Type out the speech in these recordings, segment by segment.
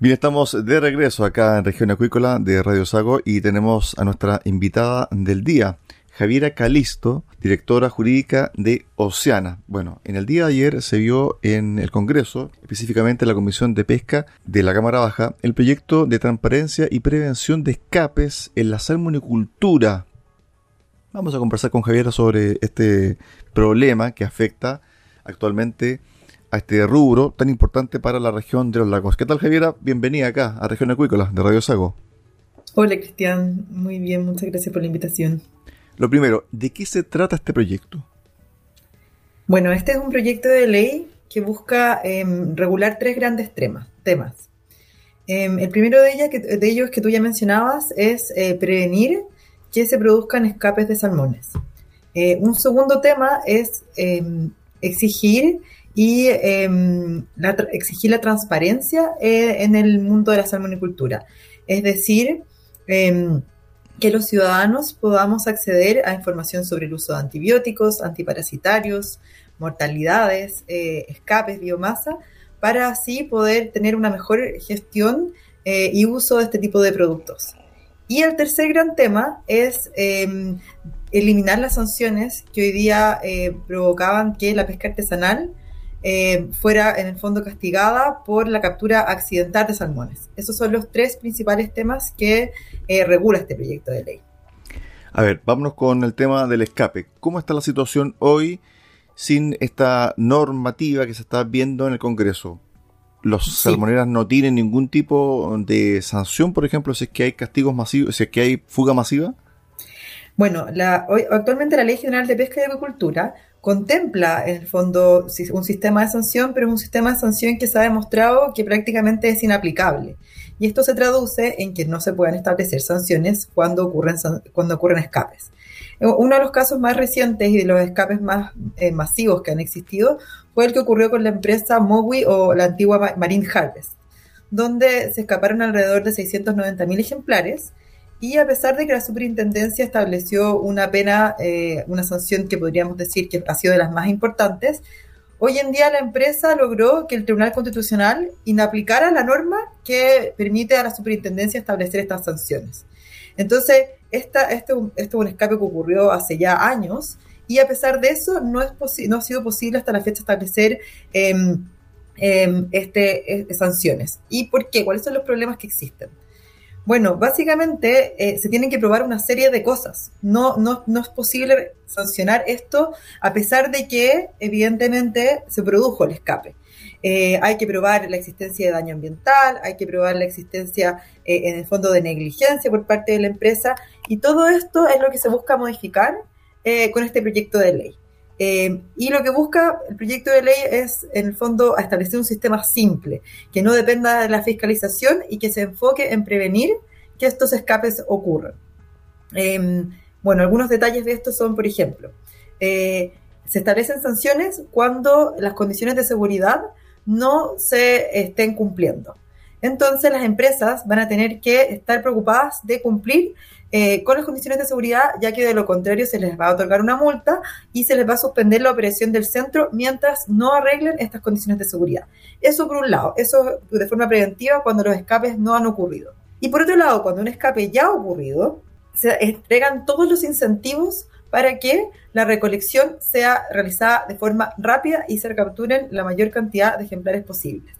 Bien, estamos de regreso acá en Región Acuícola de Radio Sago y tenemos a nuestra invitada del día, Javiera Calisto, directora jurídica de Oceana. Bueno, en el día de ayer se vio en el Congreso, específicamente en la Comisión de Pesca de la Cámara Baja, el proyecto de transparencia y prevención de escapes en la salmonicultura. Vamos a conversar con Javiera sobre este problema que afecta actualmente este rubro tan importante para la región de los lagos. ¿Qué tal, Javiera? Bienvenida acá a Región Acuícola de Radio Sago. Hola, Cristian. Muy bien, muchas gracias por la invitación. Lo primero, ¿de qué se trata este proyecto? Bueno, este es un proyecto de ley que busca em, regular tres grandes temas. Em, el primero de, de, ellos que tú ya mencionabas es eh, prevenir que se produzcan escapes de salmones. Eh, un segundo tema es em, exigir y exigir la transparencia eh, en el mundo de la salmonicultura. Es decir, que los ciudadanos podamos acceder a información sobre el uso de antibióticos, antiparasitarios, mortalidades, eh, escapes, biomasa, para así poder tener una mejor gestión eh, y uso de este tipo de productos. Y el tercer gran tema es em, eliminar las sanciones que hoy día eh, provocaban que la pesca artesanal fuera en el fondo castigada por la captura accidental de salmones. Esos son los tres principales temas que eh, regula este proyecto de ley. A ver, vámonos con el tema del escape. ¿Cómo está la situación hoy sin esta normativa que se está viendo en el Congreso? ¿Los salmoneras no tienen ningún tipo de sanción, por ejemplo, si es que hay castigos masivos, si es que hay fuga masiva? Bueno, la, hoy, actualmente la Ley General de Pesca y Agricultura contempla en el fondo un sistema de sanción, pero es un sistema de sanción que se ha demostrado que prácticamente es inaplicable. Y esto se traduce en que no se pueden establecer sanciones cuando ocurren, cuando ocurren escapes. Uno de los casos más recientes y de los escapes más eh, masivos que han existido fue el que ocurrió con la empresa Mowi o la antigua Marine Harvest, donde se escaparon alrededor de 690.000 ejemplares y a pesar de que la superintendencia estableció una pena, eh, una sanción que podríamos decir que ha sido de las más importantes, hoy en día la empresa logró que el Tribunal Constitucional inaplicara la norma que permite a la superintendencia establecer estas sanciones. Entonces, esta, este, este es un escape que ocurrió hace ya años y a pesar de eso no, ha sido posible hasta la fecha establecer em, em, este, eh, sanciones. ¿Y por qué? ¿Cuáles son los problemas que existen? Bueno, básicamente eh, se tienen que probar una serie de cosas. No, no, no es posible sancionar esto a pesar de que evidentemente se produjo el escape. Eh, hay que probar la existencia de daño ambiental, hay que probar la existencia eh, en el fondo de negligencia por parte de la empresa y todo esto es lo que se busca modificar con este proyecto de ley. Eh, y lo que busca el proyecto de ley es, en el fondo, establecer un sistema simple, que no dependa de la fiscalización y que se enfoque en prevenir que estos escapes ocurran. Em, bueno, algunos detalles de esto son, por ejemplo, eh, se establecen sanciones cuando las condiciones de seguridad no se estén cumpliendo. Entonces las empresas van a tener que estar preocupadas de cumplir eh, con las condiciones de seguridad, ya que de lo contrario se les va a otorgar una multa y se les va a suspender la operación del centro mientras no arreglen estas condiciones de seguridad. Eso por un lado, eso de forma preventiva cuando los escapes no han ocurrido. Y por otro lado, cuando un escape ya ha ocurrido, se entregan todos los incentivos para que la recolección sea realizada de forma rápida y se capturen la mayor cantidad de ejemplares posibles.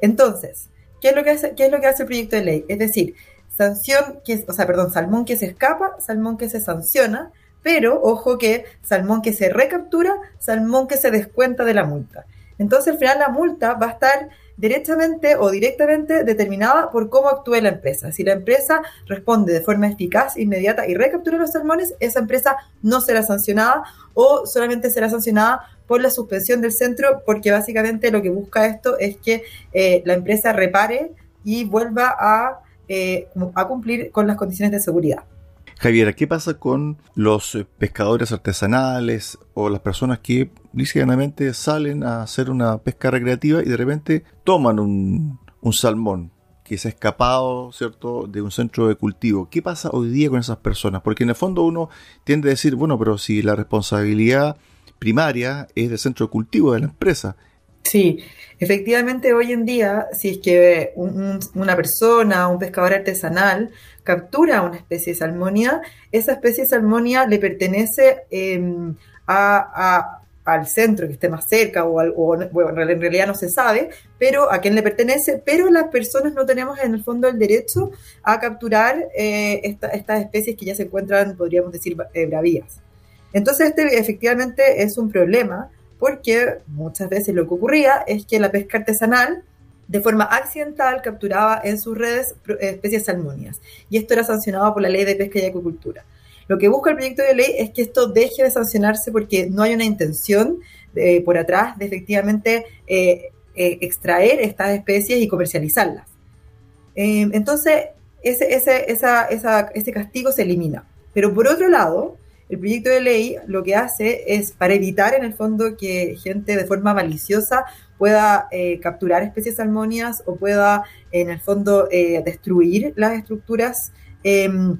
Entonces, ¿qué qué es lo que hace el proyecto de ley? Es decir, sanción o sea, perdón, salmón que se escapa, salmón que se sanciona, pero ojo que salmón que se recaptura, salmón que se descuenta de la multa. Entonces, al final la multa va a estar directamente o directamente determinada por cómo actúe la empresa. Si la empresa responde de forma eficaz, inmediata y recaptura los salmones, esa empresa no será sancionada o solamente será sancionada por la suspensión del centro, porque básicamente lo que busca esto es que eh, la empresa repare y vuelva a, eh, a cumplir con las condiciones de seguridad. Javier, ¿qué pasa con los eh, pescadores artesanales o las personas que lícitamente salen a hacer una pesca recreativa y de repente toman un, salmón que se ha escapado, ¿cierto?, de un centro de cultivo. ¿Qué pasa hoy día con esas personas? Porque en el fondo uno tiende a decir, bueno, pero si la responsabilidad primaria es del centro de cultivo de la empresa. Sí, efectivamente hoy en día, si es que una persona, un pescador artesanal, captura una especie de salmonia, esa especie de salmonia le pertenece em, al centro que esté más cerca o, bueno, en realidad no se sabe, pero a quién le pertenece, pero las personas no tenemos en el fondo el derecho a capturar eh, estas especies que ya se encuentran, podríamos decir, eh, bravías. Entonces este efectivamente es un problema porque muchas veces lo que ocurría es que la pesca artesanal de forma accidental capturaba en sus redes especies salmónias. Y esto era sancionado por la ley de pesca y acuicultura. Lo que busca el proyecto de ley es que esto deje de sancionarse porque no hay una intención eh, por atrás de efectivamente eh, eh, extraer estas especies y comercializarlas. entonces, ese, ese, esa, ese castigo se elimina. Pero por otro lado, el proyecto de ley lo que hace es para evitar en el fondo que gente de forma maliciosa pueda eh, capturar especies salmónias o pueda en el fondo eh, destruir las estructuras em,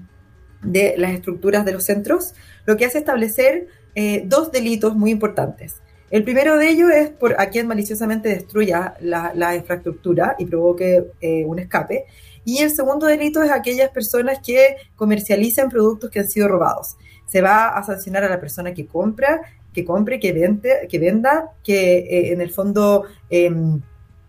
de las estructuras de los centros, lo que hace establecer eh, dos delitos muy importantes. El primero de ellos es por a quien maliciosamente destruya la, la infraestructura y provoque un escape. Y el segundo delito es aquellas personas que comercializan productos que han sido robados se va a sancionar a la persona que compra, que compre, que, vende, que venda, que eh, en el fondo em,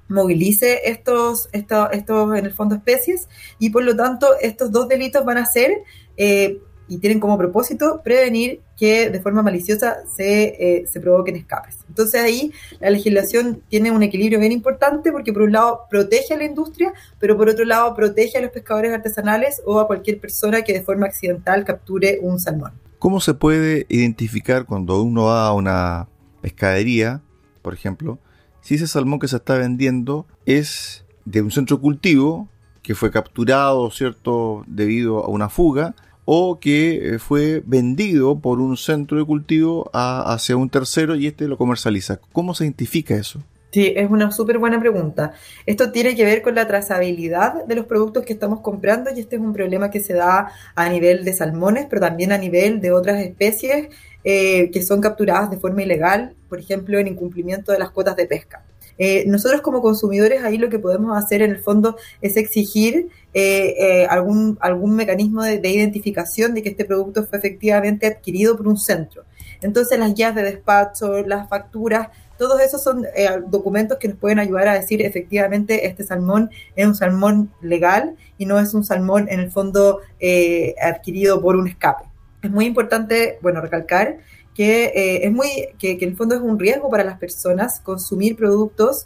movilice estos, estos, en el fondo, especies, y por lo tanto estos dos delitos van a ser, eh, y tienen como propósito, prevenir que de forma maliciosa se, eh, se provoquen escapes. Entonces ahí la legislación tiene un equilibrio bien importante porque por un lado protege a la industria, pero por otro lado protege a los pescadores artesanales o a cualquier persona que de forma accidental capture un salmón. ¿Cómo se puede identificar cuando uno va a una pescadería, por ejemplo, si ese salmón que se está vendiendo es de un centro cultivo que fue capturado, ¿cierto?, debido a una fuga, o que eh, fue vendido por un centro de cultivo hacia un tercero y este lo comercializa. ¿Cómo se identifica eso? Sí, es una súper buena pregunta. Esto tiene que ver con la trazabilidad de los productos que estamos comprando y este es un problema que se da a nivel de salmones, pero también a nivel de otras especies eh, que son capturadas de forma ilegal, por ejemplo, en incumplimiento de las cuotas de pesca. Eh, nosotros como consumidores ahí lo que podemos hacer en el fondo es exigir eh, algún, algún mecanismo de, de identificación de que este producto fue efectivamente adquirido por un centro. Entonces las guías de despacho, las facturas, todos esos son eh, documentos que nos pueden ayudar a decir efectivamente este salmón es un salmón legal y no es un salmón en el fondo eh, adquirido por un escape. Es muy importante, bueno, recalcar que eh, es muy que, en el fondo es un riesgo para las personas consumir productos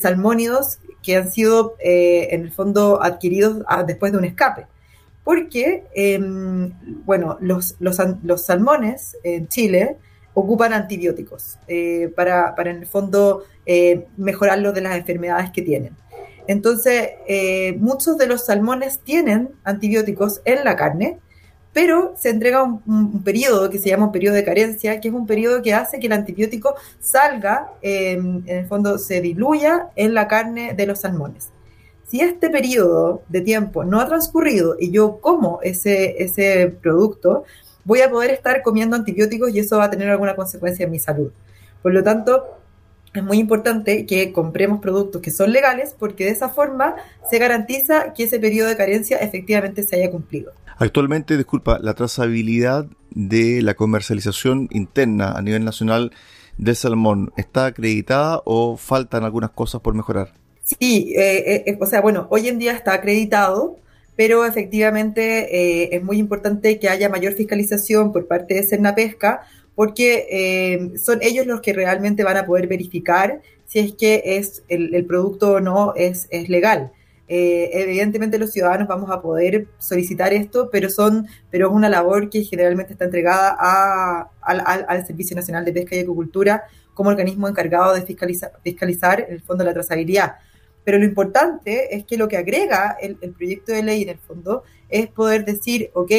salmónidos que han sido en el fondo adquiridos ah, después de un escape porque, em, bueno, los, los, los, salmones en Chile ocupan antibióticos eh, para, para, en el fondo, eh, mejorarlo de las enfermedades que tienen. Entonces, eh, muchos de los salmones tienen antibióticos en la carne, pero se entrega un, periodo que se llama un periodo de carencia, que es un periodo que hace que el antibiótico salga, em, en el fondo se diluya en la carne de los salmones. Si este periodo de tiempo no ha transcurrido y yo como ese, ese producto, voy a poder estar comiendo antibióticos y eso va a tener alguna consecuencia en mi salud. Por lo tanto, es muy importante que compremos productos que son legales porque de esa forma se garantiza que ese periodo de carencia efectivamente se haya cumplido. Actualmente, disculpa, la trazabilidad de la comercialización interna a nivel nacional del salmón está acreditada o faltan algunas cosas por mejorar? Sí, eh, eh, o sea, bueno, hoy en día está acreditado, pero efectivamente eh, es muy importante que haya mayor fiscalización por parte de Cernapesca porque eh, son ellos los que realmente van a poder verificar si es que es el, producto o no es, es legal. Eh, evidentemente los ciudadanos vamos a poder solicitar esto, pero son, pero es una labor que generalmente está entregada a, al, Servicio Nacional de Pesca y Acuicultura como organismo encargado de fiscalizar, fiscalizar el fondo de la trazabilidad. Pero lo importante es que lo que agrega el, proyecto de ley en el fondo es poder decir, ok,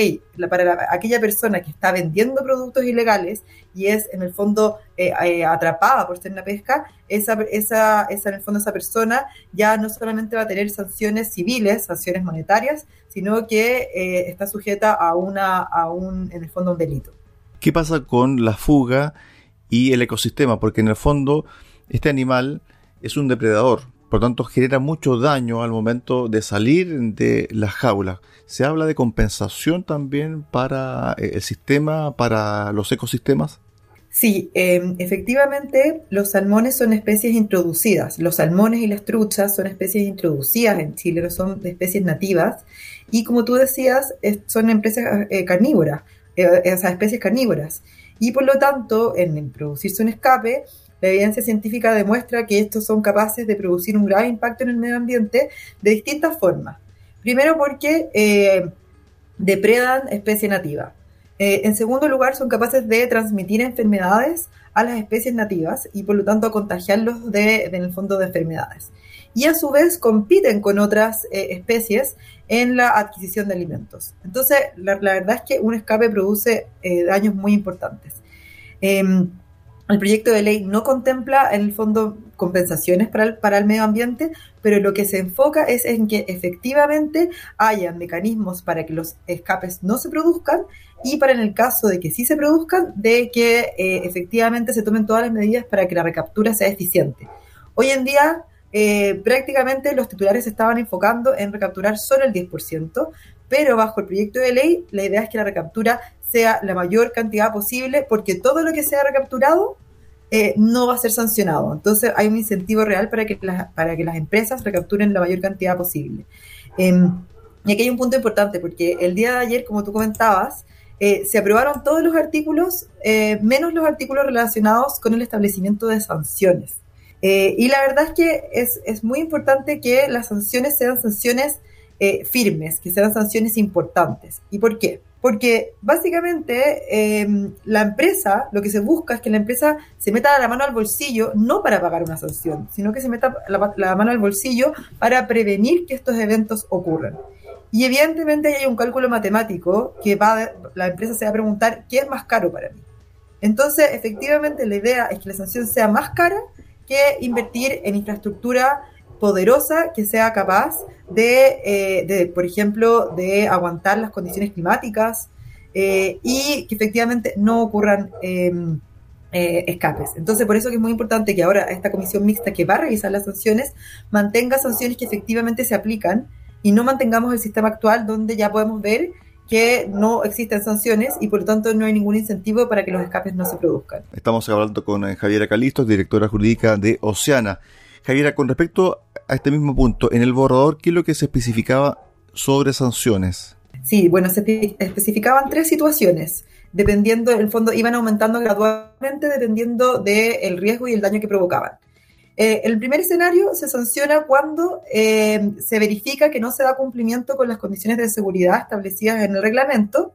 para aquella persona que está vendiendo productos ilegales y es en el fondo eh, eh, atrapada por ser una pesca, esa, esa, en el fondo esa persona ya no solamente va a tener sanciones civiles, sanciones monetarias, sino que eh, está sujeta a, una, a un, en el fondo, un delito. ¿Qué pasa con la fuga y el ecosistema? Porque en el fondo este animal es un depredador, por lo tanto genera mucho daño al momento de salir de las jaulas. ¿Se habla de compensación también para eh, el sistema, para los ecosistemas? Sí, em, efectivamente los salmones son especies introducidas. Los salmones y las truchas son especies introducidas en Chile, no son especies nativas. Y como tú decías, son empresas eh, carnívoras, eh, esas especies carnívoras. Y por lo tanto, en producirse un escape, la evidencia científica demuestra que estos son capaces de producir un grave impacto en el medio ambiente de distintas formas. Primero porque eh, depredan especie nativa. Eh, en segundo lugar, son capaces de transmitir enfermedades a las especies nativas y por lo tanto contagiarlos de, en el fondo de enfermedades. Y a su vez compiten con otras eh, especies en la adquisición de alimentos. Entonces, la, verdad es que un escape produce daños muy importantes. El proyecto de ley no contempla en el fondo compensaciones para el, para el medio ambiente, pero lo que se enfoca es en que efectivamente haya mecanismos para que los escapes no se produzcan y para en el caso de que sí se produzcan, de que eh, efectivamente se tomen todas las medidas para que la recaptura sea eficiente. Hoy en día eh, prácticamente los titulares estaban enfocando en recapturar solo el 10%, pero bajo el proyecto de ley la idea es que la recaptura sea la mayor cantidad posible, porque todo lo que sea recapturado eh, no va a ser sancionado. Entonces hay un incentivo real para que, para que las empresas recapturen la mayor cantidad posible. Em, y aquí hay un punto importante, porque el día de ayer, como tú comentabas, eh, se aprobaron todos los artículos, eh, menos los artículos relacionados con el establecimiento de sanciones. y la verdad es que es, es, muy importante que las sanciones sean sanciones firmes, que sean sanciones importantes. ¿Y por qué? Porque básicamente em, la empresa, lo que se busca es que la empresa se meta la mano al bolsillo, no para pagar una sanción, sino que se meta la, mano al bolsillo para prevenir que estos eventos ocurran. Y evidentemente hay un cálculo matemático que va, la empresa se va a preguntar, ¿qué es más caro para mí? Entonces, efectivamente, la idea es que la sanción sea más cara que invertir en infraestructura poderosa que sea capaz eh, de, por ejemplo, de aguantar las condiciones climáticas eh, y que efectivamente no ocurran em, eh, escapes. Entonces, por eso que es muy importante que ahora esta comisión mixta que va a revisar las sanciones mantenga sanciones que efectivamente se aplican y no mantengamos el sistema actual donde ya podemos ver que no existen sanciones y por lo tanto no hay ningún incentivo para que los escapes no se produzcan. Estamos hablando con Javiera Calisto, directora jurídica de Oceana. Javiera, con respecto a este mismo punto, en el borrador, ¿qué es lo que se especificaba sobre sanciones? Sí, bueno, se especificaban tres situaciones, dependiendo, en el fondo iban aumentando gradualmente dependiendo del riesgo y el daño que provocaban. Eh, el primer escenario se sanciona cuando eh, se verifica que no se da cumplimiento con las condiciones de seguridad establecidas en el reglamento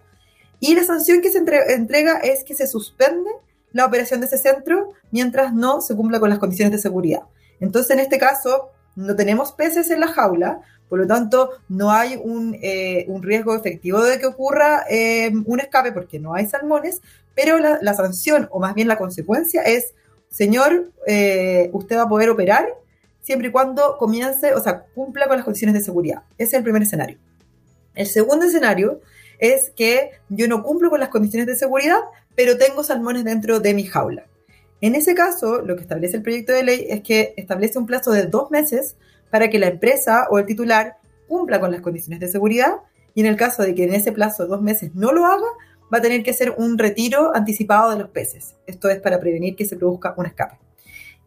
y la sanción que se entrega es que se suspende la operación de ese centro mientras no se cumpla con las condiciones de seguridad. Entonces, en este caso, no tenemos peces en la jaula, por lo tanto, no hay un, eh, riesgo efectivo de que ocurra eh, un escape porque no hay salmones, pero la, sanción, o más bien la consecuencia, es, señor, eh, usted va a poder operar siempre y cuando comience, o sea, cumpla con las condiciones de seguridad. Ese es el primer escenario. El segundo escenario es que yo no cumplo con las condiciones de seguridad, pero tengo salmones dentro de mi jaula. En ese caso, lo que establece el proyecto de ley es que establece un plazo de dos meses para que la empresa o el titular cumpla con las condiciones de seguridad y en el caso de que en ese plazo de dos meses no lo haga, va a tener que hacer un retiro anticipado de los peces. Esto es para prevenir que se produzca un escape.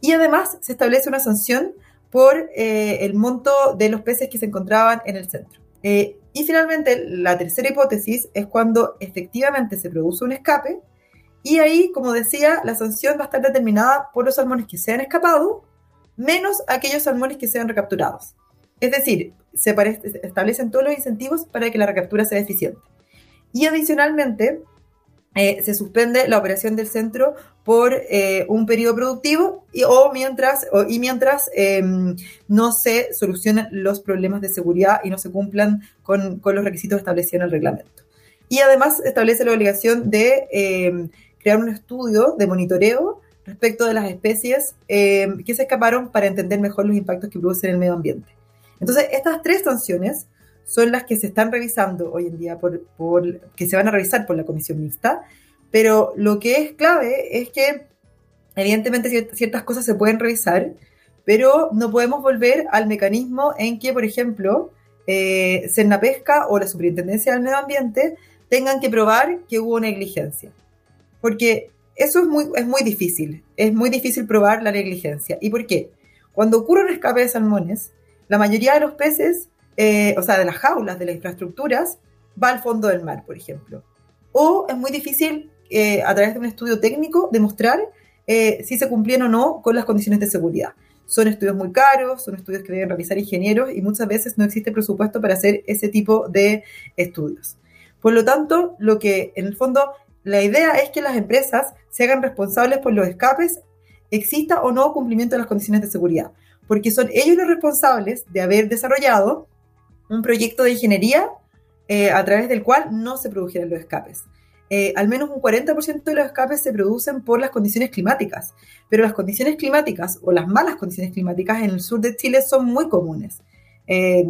Y además se establece una sanción por eh, el monto de los peces que se encontraban en el centro. Eh, y finalmente, la tercera hipótesis es cuando efectivamente se produce un escape y ahí, como decía, la sanción va a estar determinada por los salmones que se han escapado menos aquellos salmones que sean recapturados. Es decir, se establecen todos los incentivos para que la recaptura sea eficiente. Y adicionalmente, eh, se suspende la operación del centro por eh, un periodo productivo y, o mientras, y mientras em, no se solucionan los problemas de seguridad y no se cumplan con, con, los requisitos establecidos en el reglamento. Y además establece la obligación de em, crear un estudio de monitoreo respecto de las especies em, que se escaparon para entender mejor los impactos que producen en el medio ambiente. Entonces, estas tres sanciones son las que se están revisando hoy en día, por, que se van a revisar por la comisión mixta, pero lo que es clave es que evidentemente ciertas cosas se pueden revisar, pero no podemos volver al mecanismo en que, por ejemplo, eh, Pesca o la Superintendencia del Medio Ambiente tengan que probar que hubo negligencia. Porque eso es muy, es muy difícil, es muy difícil probar la negligencia. ¿Y por qué? Cuando ocurre un escape de salmones, la mayoría de los peces, eh, o sea, de las jaulas, de las infraestructuras, va al fondo del mar, por ejemplo. O es muy difícil, eh, a través de un estudio técnico, demostrar eh, si se cumplían o no con las condiciones de seguridad. Son estudios muy caros, son estudios que deben realizar ingenieros y muchas veces no existe presupuesto para hacer ese tipo de estudios. Por lo tanto, lo que en el fondo la idea es que las empresas se hagan responsables por los escapes, exista o no cumplimiento de las condiciones de seguridad porque son ellos los responsables de haber desarrollado un proyecto de ingeniería eh, a través del cual no se produjeran los escapes. Eh, al menos un 40% de los escapes se producen por las condiciones climáticas, pero las condiciones climáticas o las malas condiciones climáticas en el sur de Chile son muy comunes. Eh,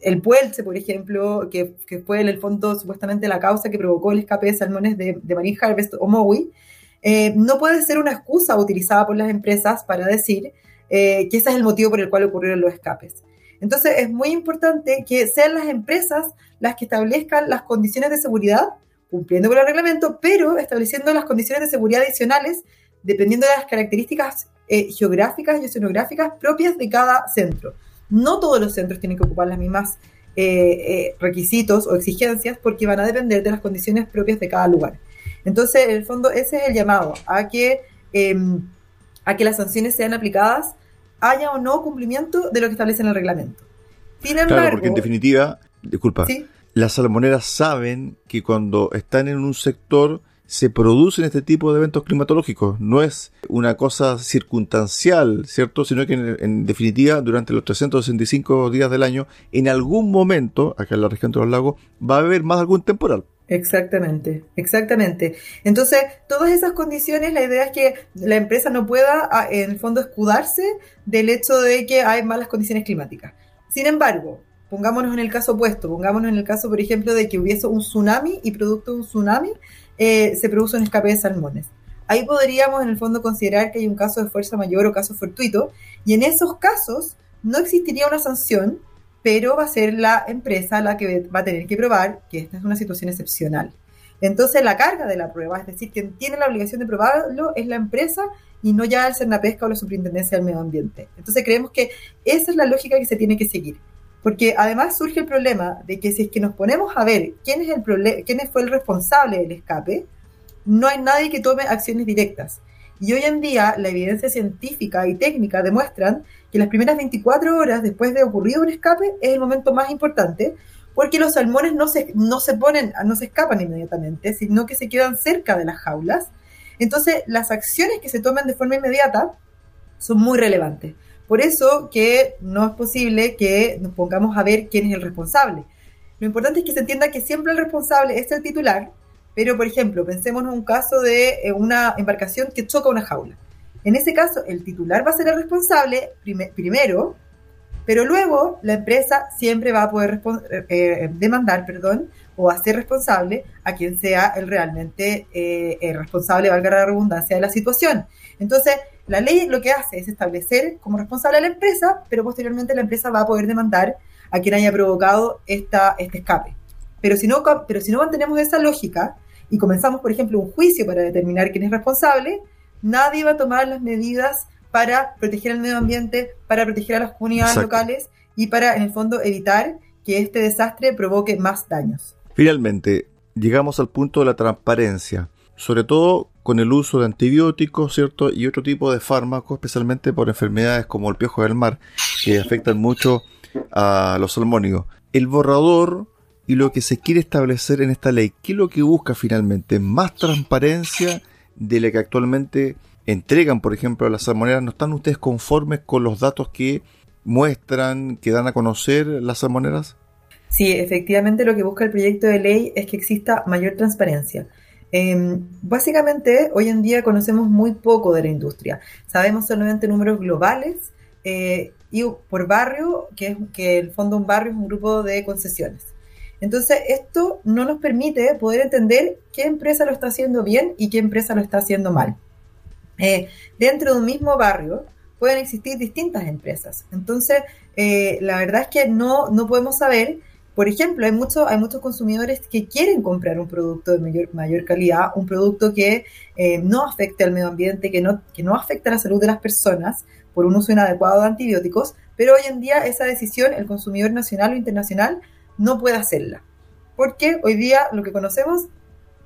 el Puelche, por ejemplo, que, fue en el fondo supuestamente la causa que provocó el escape de salmones de, de Marine Harvest o MOWI, no puede ser una excusa utilizada por las empresas para decir eh, que ese es el motivo por el cual ocurrieron los escapes. Entonces es muy importante que sean las empresas las que establezcan las condiciones de seguridad, cumpliendo con el reglamento, pero estableciendo las condiciones de seguridad adicionales dependiendo de las características eh, geográficas y oceanográficas propias de cada centro. No todos los centros tienen que ocupar las mismas eh, requisitos o exigencias porque van a depender de las condiciones propias de cada lugar. Entonces, en el fondo, ese es el llamado a que, em, a que las sanciones sean aplicadas haya o no cumplimiento de lo que establece en el reglamento. Sin embargo, claro, porque en definitiva, disculpa, las salmoneras saben que cuando están en un sector se producen este tipo de eventos climatológicos. No es una cosa circunstancial, ¿cierto? Sino que en, definitiva, durante los 365 días del año, en algún momento, acá en la región de los lagos, va a haber más algún temporal. Exactamente, exactamente. Entonces, todas esas condiciones, la idea es que la empresa no pueda, ah, en el fondo, escudarse del hecho de que hay malas condiciones climáticas. Sin embargo, pongámonos en el caso opuesto, pongámonos en el caso, por ejemplo, de que hubiese un tsunami y producto de un tsunami eh, se produce un escape de salmones. Ahí podríamos, en el fondo, considerar que hay un caso de fuerza mayor o caso fortuito, y en esos casos no existiría una sanción, pero va a ser la empresa la que va a tener que probar que esta es una situación excepcional. Entonces la carga de la prueba, es decir, quien tiene la obligación de probarlo es la empresa y no ya el Pesca o la Superintendencia del Medio Ambiente. Entonces creemos que esa es la lógica que se tiene que seguir. Porque además surge el problema de que si es que nos ponemos a ver quién es el quién fue el responsable del escape, no hay nadie que tome acciones directas. Y hoy en día la evidencia científica y técnica demuestran que las primeras 24 horas después de ocurrido un escape es el momento más importante porque los salmones no se, no se ponen, no se escapan inmediatamente, sino que se quedan cerca de las jaulas. Entonces, las acciones que se toman de forma inmediata son muy relevantes. Por eso que no es posible que nos pongamos a ver quién es el responsable. Lo importante es que se entienda que siempre el responsable es el titular, pero por ejemplo, pensemos en un caso de eh, una embarcación que choca una jaula En ese caso, el titular va a ser el responsable primero, pero luego la empresa siempre va a poder eh, eh, demandar, perdón, o hacer responsable a quien sea el realmente eh, el responsable, valga la redundancia, de la situación. Entonces, la ley lo que hace es establecer como responsable a la empresa, pero posteriormente la empresa va a poder demandar a quien haya provocado esta, este escape. Pero si, no, pero si no mantenemos esa lógica y comenzamos, por ejemplo, un juicio para determinar quién es responsable, nadie va a tomar las medidas para proteger el medio ambiente, para proteger a las comunidades locales y para, en el fondo, evitar que este desastre provoque más daños. Finalmente, llegamos al punto de la transparencia, sobre todo con el uso de antibióticos, ¿cierto? Y otro tipo de fármacos, especialmente por enfermedades como el piojo del mar, que afectan mucho a los salmónicos. El borrador y lo que se quiere establecer en esta ley, ¿qué es lo que busca finalmente? Más transparencia de la que actualmente entregan, por ejemplo, a las salmoneras. ¿No están ustedes conformes con los datos que muestran, que dan a conocer las salmoneras? Sí, efectivamente lo que busca el proyecto de ley es que exista mayor transparencia. Em, básicamente, hoy en día conocemos muy poco de la industria. Sabemos solamente números globales eh, y por barrio, que es que el fondo un barrio es un grupo de concesiones. Entonces, esto no nos permite poder entender qué empresa lo está haciendo bien y qué empresa lo está haciendo mal. Eh, dentro de un mismo barrio pueden existir distintas empresas. Entonces, eh, la verdad es que no, no podemos saber por ejemplo, hay, mucho, hay muchos consumidores que quieren comprar un producto de mayor, mayor calidad, un producto que eh, no afecte al medio ambiente, que no, que no afecte a la salud de las personas por un uso inadecuado de antibióticos, pero hoy en día esa decisión el consumidor nacional o internacional no puede hacerla, porque hoy día lo que conocemos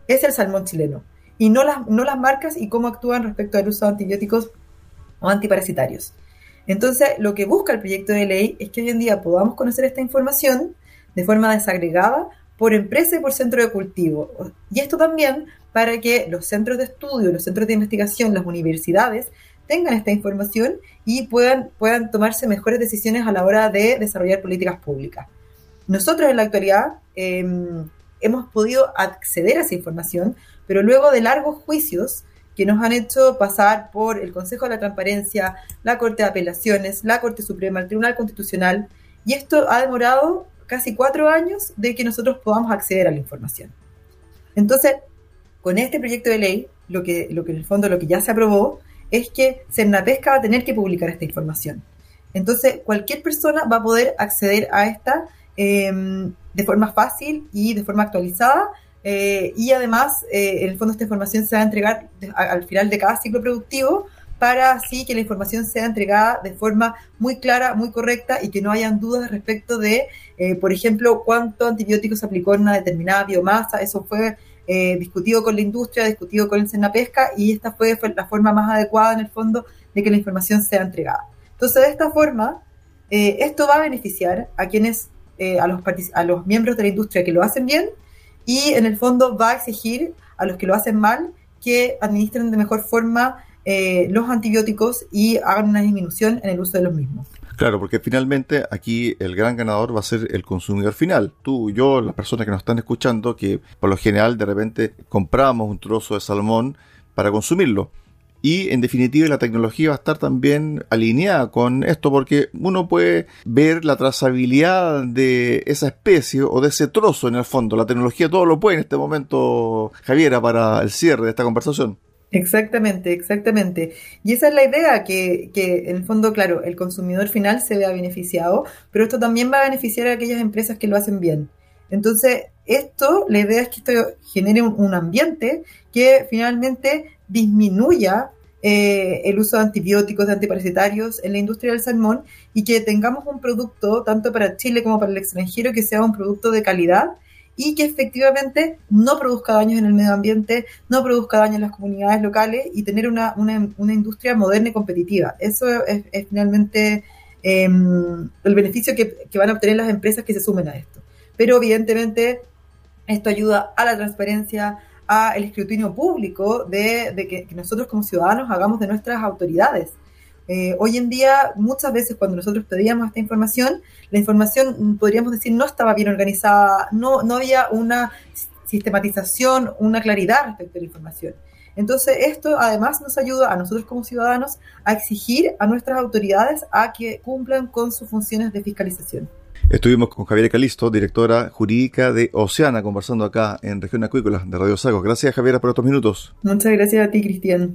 es el salmón chileno y no las, no las marcas y cómo actúan respecto al uso de antibióticos o antiparasitarios. Entonces, lo que busca el proyecto de ley es que hoy en día podamos conocer esta información de forma desagregada por empresa y por centro de cultivo. Y esto también para que los centros de estudio, los centros de investigación, las universidades tengan esta información y puedan, puedan tomarse mejores decisiones a la hora de desarrollar políticas públicas. Nosotros en la actualidad em, hemos podido acceder a esa información, pero luego de largos juicios que nos han hecho pasar por el Consejo de la Transparencia, la Corte de Apelaciones, la Corte Suprema, el Tribunal Constitucional, y esto ha demorado casi cuatro años de que nosotros podamos acceder a la información. Entonces, con este proyecto de ley, lo que, lo que en el fondo lo que ya se aprobó es que Cernapesca va a tener que publicar esta información. Entonces, cualquier persona va a poder acceder a esta em, de forma fácil y de forma actualizada. Eh, y además, eh, en el fondo, esta información se va a entregar al final de cada ciclo productivo para así que la información sea entregada de forma muy clara, muy correcta y que no hayan dudas respecto de, eh, por ejemplo, cuánto antibióticos se aplicó en una determinada biomasa. Eso fue eh, discutido con la industria, discutido con el Pesca y esta fue, la forma más adecuada en el fondo de que la información sea entregada. Entonces, de esta forma, eh, esto va a beneficiar a quienes, a, los, a los miembros de la industria que lo hacen bien y en el fondo va a exigir a los que lo hacen mal que administren de mejor forma eh, los antibióticos y hagan una disminución en el uso de los mismos. Claro, porque finalmente aquí el gran ganador va a ser el consumidor final. Tú, yo, las personas que nos están escuchando, que por lo general de repente compramos un trozo de salmón para consumirlo. Y en definitiva la tecnología va a estar también alineada con esto porque uno puede ver la trazabilidad de esa especie o de ese trozo en el fondo. La tecnología todo lo puede en este momento, Javiera, para el cierre de esta conversación. Exactamente, exactamente. Y esa es la idea, que, que, en el fondo, claro, el consumidor final se vea beneficiado, pero esto también va a beneficiar a aquellas empresas que lo hacen bien. Entonces, esto, la idea es que esto genere un, ambiente que finalmente disminuya eh, el uso de antibióticos, de antiparasitarios en la industria del salmón y que tengamos un producto, tanto para Chile como para el extranjero, que sea un producto de calidad y que efectivamente no produzca daños en el medio ambiente, no produzca daños en las comunidades locales y tener una, industria moderna y competitiva. Eso es, finalmente em, el beneficio que, van a obtener las empresas que se sumen a esto. Pero evidentemente esto ayuda a la transparencia, al escrutinio público de, que, que nosotros como ciudadanos hagamos de nuestras autoridades. Eh, hoy en día, muchas veces cuando nosotros pedíamos esta información, la información, mm, podríamos decir, no estaba bien organizada, no, no había una sistematización, una claridad respecto a la información. Entonces, esto además nos ayuda a nosotros como ciudadanos a exigir a nuestras autoridades a que cumplan con sus funciones de fiscalización. Estuvimos con Javier Calisto, directora jurídica de Oceana, conversando acá en Región Acuícola de Radio Sago. Gracias, Javiera, por estos minutos. Muchas gracias a ti, Cristian.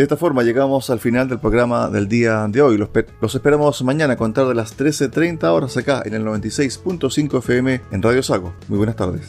De esta forma llegamos al final del programa del día de hoy. Los, esperamos mañana a contar de las 13.30 horas acá en el 96.5 FM en Radio Sago. Muy buenas tardes.